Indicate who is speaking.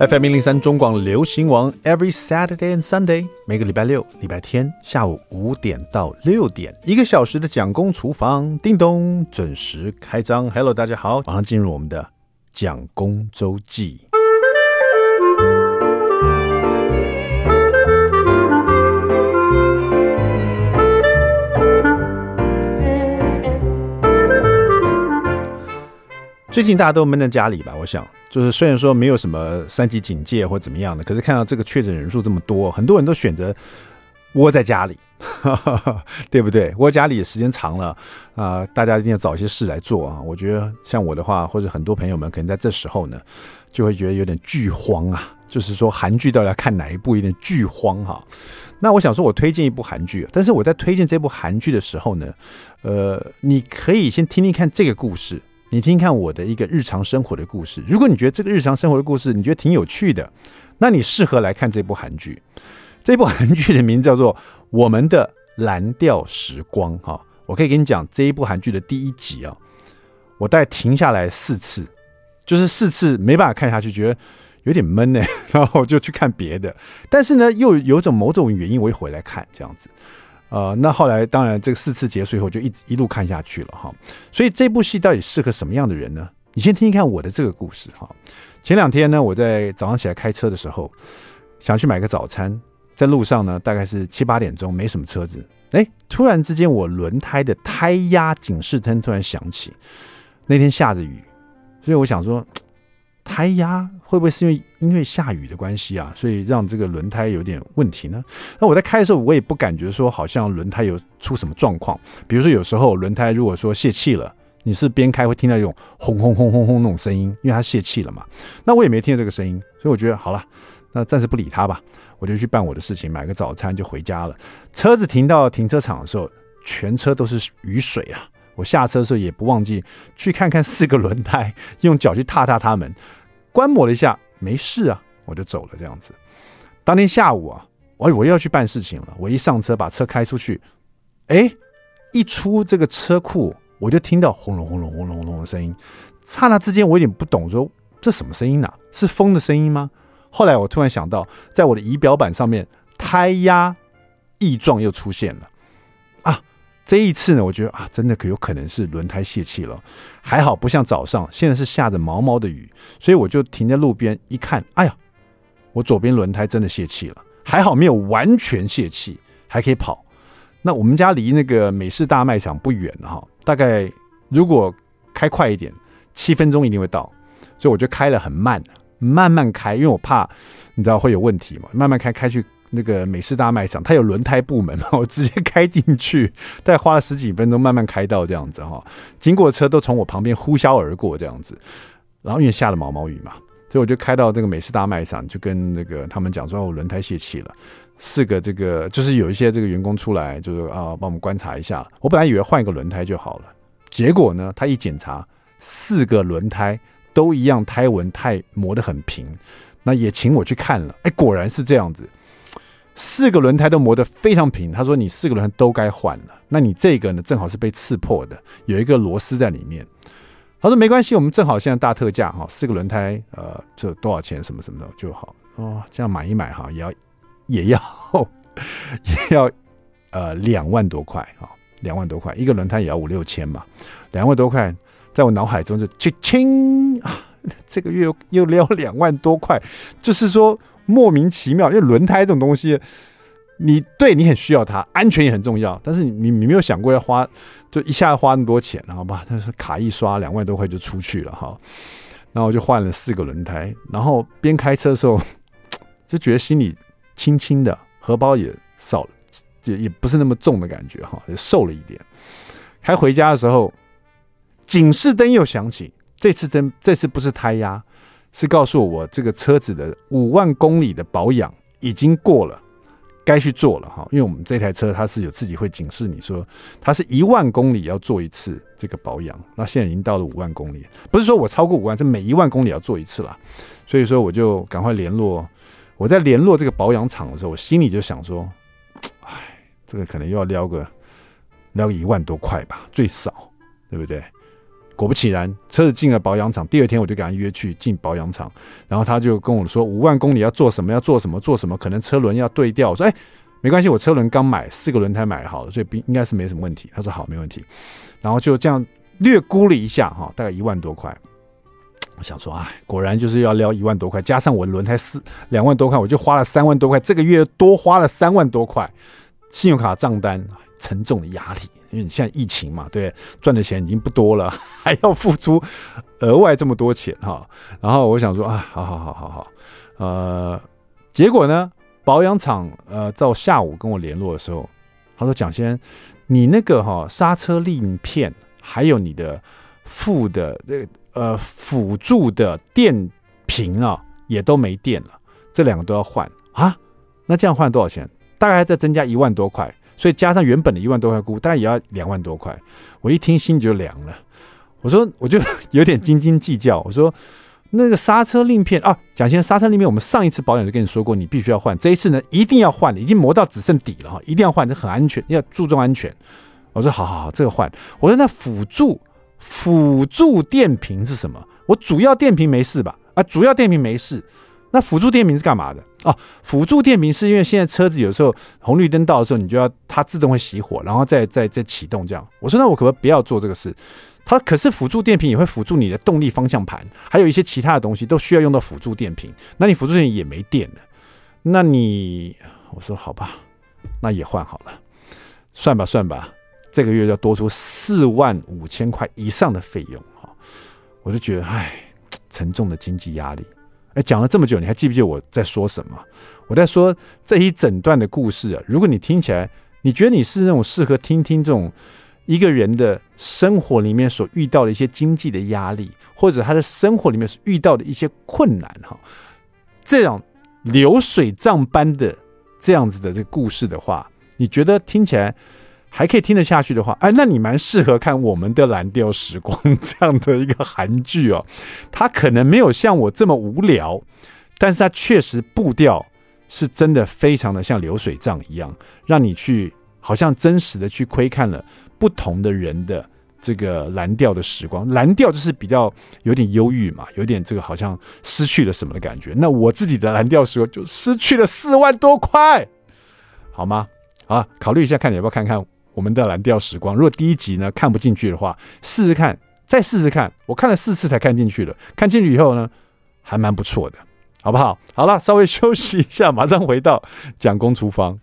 Speaker 1: FM 零零三中广流行王，Every Saturday and Sunday，每个礼拜六、礼拜天下午五点到六点，一个小时的蒋公厨房，叮咚准时开张。Hello，大家好，马上进入我们的蒋公周记。最近大家都闷在家里吧？我想，就是虽然说没有什么三级警戒或怎么样的，可是看到这个确诊人数这么多，很多人都选择窝在家里，对不对？窝家里时间长了啊、大家一定要找一些事来做啊。我觉得像我的话，或者很多朋友们可能在这时候呢，就会觉得有点剧荒啊，就是说韩剧到底要看哪一部，有点剧荒哈。那我想说，我推荐一部韩剧，但是我在推荐这部韩剧的时候呢，呃，你可以先听听看这个故事。你听看我的一个日常生活的故事。如果你觉得这个日常生活的故事你觉得挺有趣的，那你适合来看这部韩剧。这部韩剧的名字叫做《我们的蓝调时光》哈。我可以跟你讲这一部韩剧的第一集啊，我大概停下来四次，就是四次没办法看下去，觉得有点闷呢，然后就去看别的。但是呢，又有种某种原因，我会回来看这样子。呃，那后来当然这个四次结束以后，就一一路看下去了哈。所以这部戏到底适合什么样的人呢？你先听一看我的这个故事哈。前两天呢，我在早上起来开车的时候，想去买个早餐，在路上呢，大概是七八点钟，没什么车子。哎，突然之间我轮胎的胎压警示灯突然响起。那天下着雨，所以我想说。胎压会不会是因为因为下雨的关系啊，所以让这个轮胎有点问题呢？那我在开的时候，我也不感觉说好像轮胎有出什么状况。比如说有时候轮胎如果说泄气了，你是边开会听到一种轰轰轰轰轰那种声音，因为它泄气了嘛。那我也没听到这个声音，所以我觉得好了，那暂时不理它吧，我就去办我的事情，买个早餐就回家了。车子停到停车场的时候，全车都是雨水啊！我下车的时候也不忘记去看看四个轮胎，用脚去踏踏它们。观摩了一下，没事啊，我就走了。这样子，当天下午啊，我我又要去办事情了。我一上车，把车开出去，哎，一出这个车库，我就听到轰隆轰隆轰隆轰隆的声音。刹那之间，我有点不懂，说这什么声音呢？是风的声音吗？后来我突然想到，在我的仪表板上面，胎压异状又出现了。这一次呢，我觉得啊，真的可有可能是轮胎泄气了。还好不像早上，现在是下着毛毛的雨，所以我就停在路边一看，哎呀，我左边轮胎真的泄气了。还好没有完全泄气，还可以跑。那我们家离那个美式大卖场不远哈，大概如果开快一点，七分钟一定会到。所以我就开了很慢，慢慢开，因为我怕你知道会有问题嘛，慢慢开开去。那个美式大卖场，它有轮胎部门，我直接开进去，大概花了十几分钟，慢慢开到这样子哈。经过车都从我旁边呼啸而过这样子，然后因为下了毛毛雨嘛，所以我就开到这个美式大卖场，就跟那个他们讲说，我轮胎泄气了。四个这个就是有一些这个员工出来，就是啊，帮我们观察一下。我本来以为换一个轮胎就好了，结果呢，他一检查，四个轮胎都一样，胎纹太磨得很平。那也请我去看了，哎，果然是这样子。四个轮胎都磨得非常平，他说你四个轮胎都该换了。那你这个呢，正好是被刺破的，有一个螺丝在里面。他说没关系，我们正好现在大特价哈，四个轮胎呃，这多少钱什么什么的就好哦。这样买一买哈，也要也要 也要呃两万多块哈，两万多块一个轮胎也要五六千嘛，两万多块在我脑海中就切清啊，这个月又又撩两万多块，就是说。莫名其妙，因为轮胎这种东西，你对你很需要它，安全也很重要。但是你你没有想过要花，就一下花那么多钱，好吧？但是卡一刷两万多块就出去了哈。然后就换了四个轮胎，然后边开车的时候 就觉得心里轻轻的，荷包也少了，就也不是那么重的感觉哈，也瘦了一点。开回家的时候，警示灯又响起，这次灯这次不是胎压。是告诉我，这个车子的五万公里的保养已经过了，该去做了哈。因为我们这台车它是有自己会警示你说，它是一万公里要做一次这个保养。那现在已经到了五万公里，不是说我超过五万，是每一万公里要做一次啦。所以说我就赶快联络。我在联络这个保养厂的时候，我心里就想说，哎，这个可能又要撩个撩个一万多块吧，最少，对不对？果不其然，车子进了保养厂，第二天我就给他约去进保养厂，然后他就跟我说五万公里要做什么，要做什么，做什么，可能车轮要对调。我说哎，没关系，我车轮刚买，四个轮胎买好了，所以应该是没什么问题。他说好，没问题。然后就这样略估了一下哈，大概一万多块。我想说，哎，果然就是要撩一万多块，加上我轮胎四两万多块，我就花了三万多块，这个月多花了三万多块，信用卡账单沉重的压力。因为你现在疫情嘛，对，赚的钱已经不多了，还要付出额外这么多钱哈。然后我想说啊，好好好好好，呃，结果呢，保养厂呃到下午跟我联络的时候，他说蒋先，你那个哈刹车令片还有你的副的那呃辅助的电瓶啊也都没电了，这两个都要换啊？那这样换多少钱？大概再增加一万多块。所以加上原本的一万多块估，大概也要两万多块。我一听心就凉了。我说，我就有点斤斤计较。我说，那个刹车令片啊，蒋先生，刹车令片我们上一次保养就跟你说过，你必须要换。这一次呢，一定要换，已经磨到只剩底了哈，一定要换，这很安全，要注重安全。我说，好好好，这个换。我说，那辅助辅助电瓶是什么？我主要电瓶没事吧？啊，主要电瓶没事。那辅助电瓶是干嘛的？哦，辅助电瓶是因为现在车子有时候红绿灯到的时候，你就要它自动会熄火，然后再再再启动这样。我说那我可不可以不要做这个事？它可是辅助电瓶也会辅助你的动力方向盘，还有一些其他的东西都需要用到辅助电瓶。那你辅助电瓶也没电了，那你我说好吧，那也换好了，算吧算吧，这个月要多出四万五千块以上的费用哈，我就觉得唉，沉重的经济压力。哎，讲了这么久，你还记不记得我在说什么？我在说这一整段的故事啊。如果你听起来，你觉得你是那种适合听听这种一个人的生活里面所遇到的一些经济的压力，或者他的生活里面所遇到的一些困难哈，这样流水账般的这样子的这个故事的话，你觉得听起来？还可以听得下去的话，哎，那你蛮适合看我们的蓝调时光这样的一个韩剧哦。它可能没有像我这么无聊，但是它确实步调是真的非常的像流水账一样，让你去好像真实的去窥看了不同的人的这个蓝调的时光。蓝调就是比较有点忧郁嘛，有点这个好像失去了什么的感觉。那我自己的蓝调时光就失去了四万多块，好吗？啊，考虑一下，看你要不要看看。我们的蓝调时光，如果第一集呢看不进去的话，试试看，再试试看。我看了四次才看进去的，看进去以后呢，还蛮不错的，好不好？好了，稍微休息一下，马上回到蒋公厨房。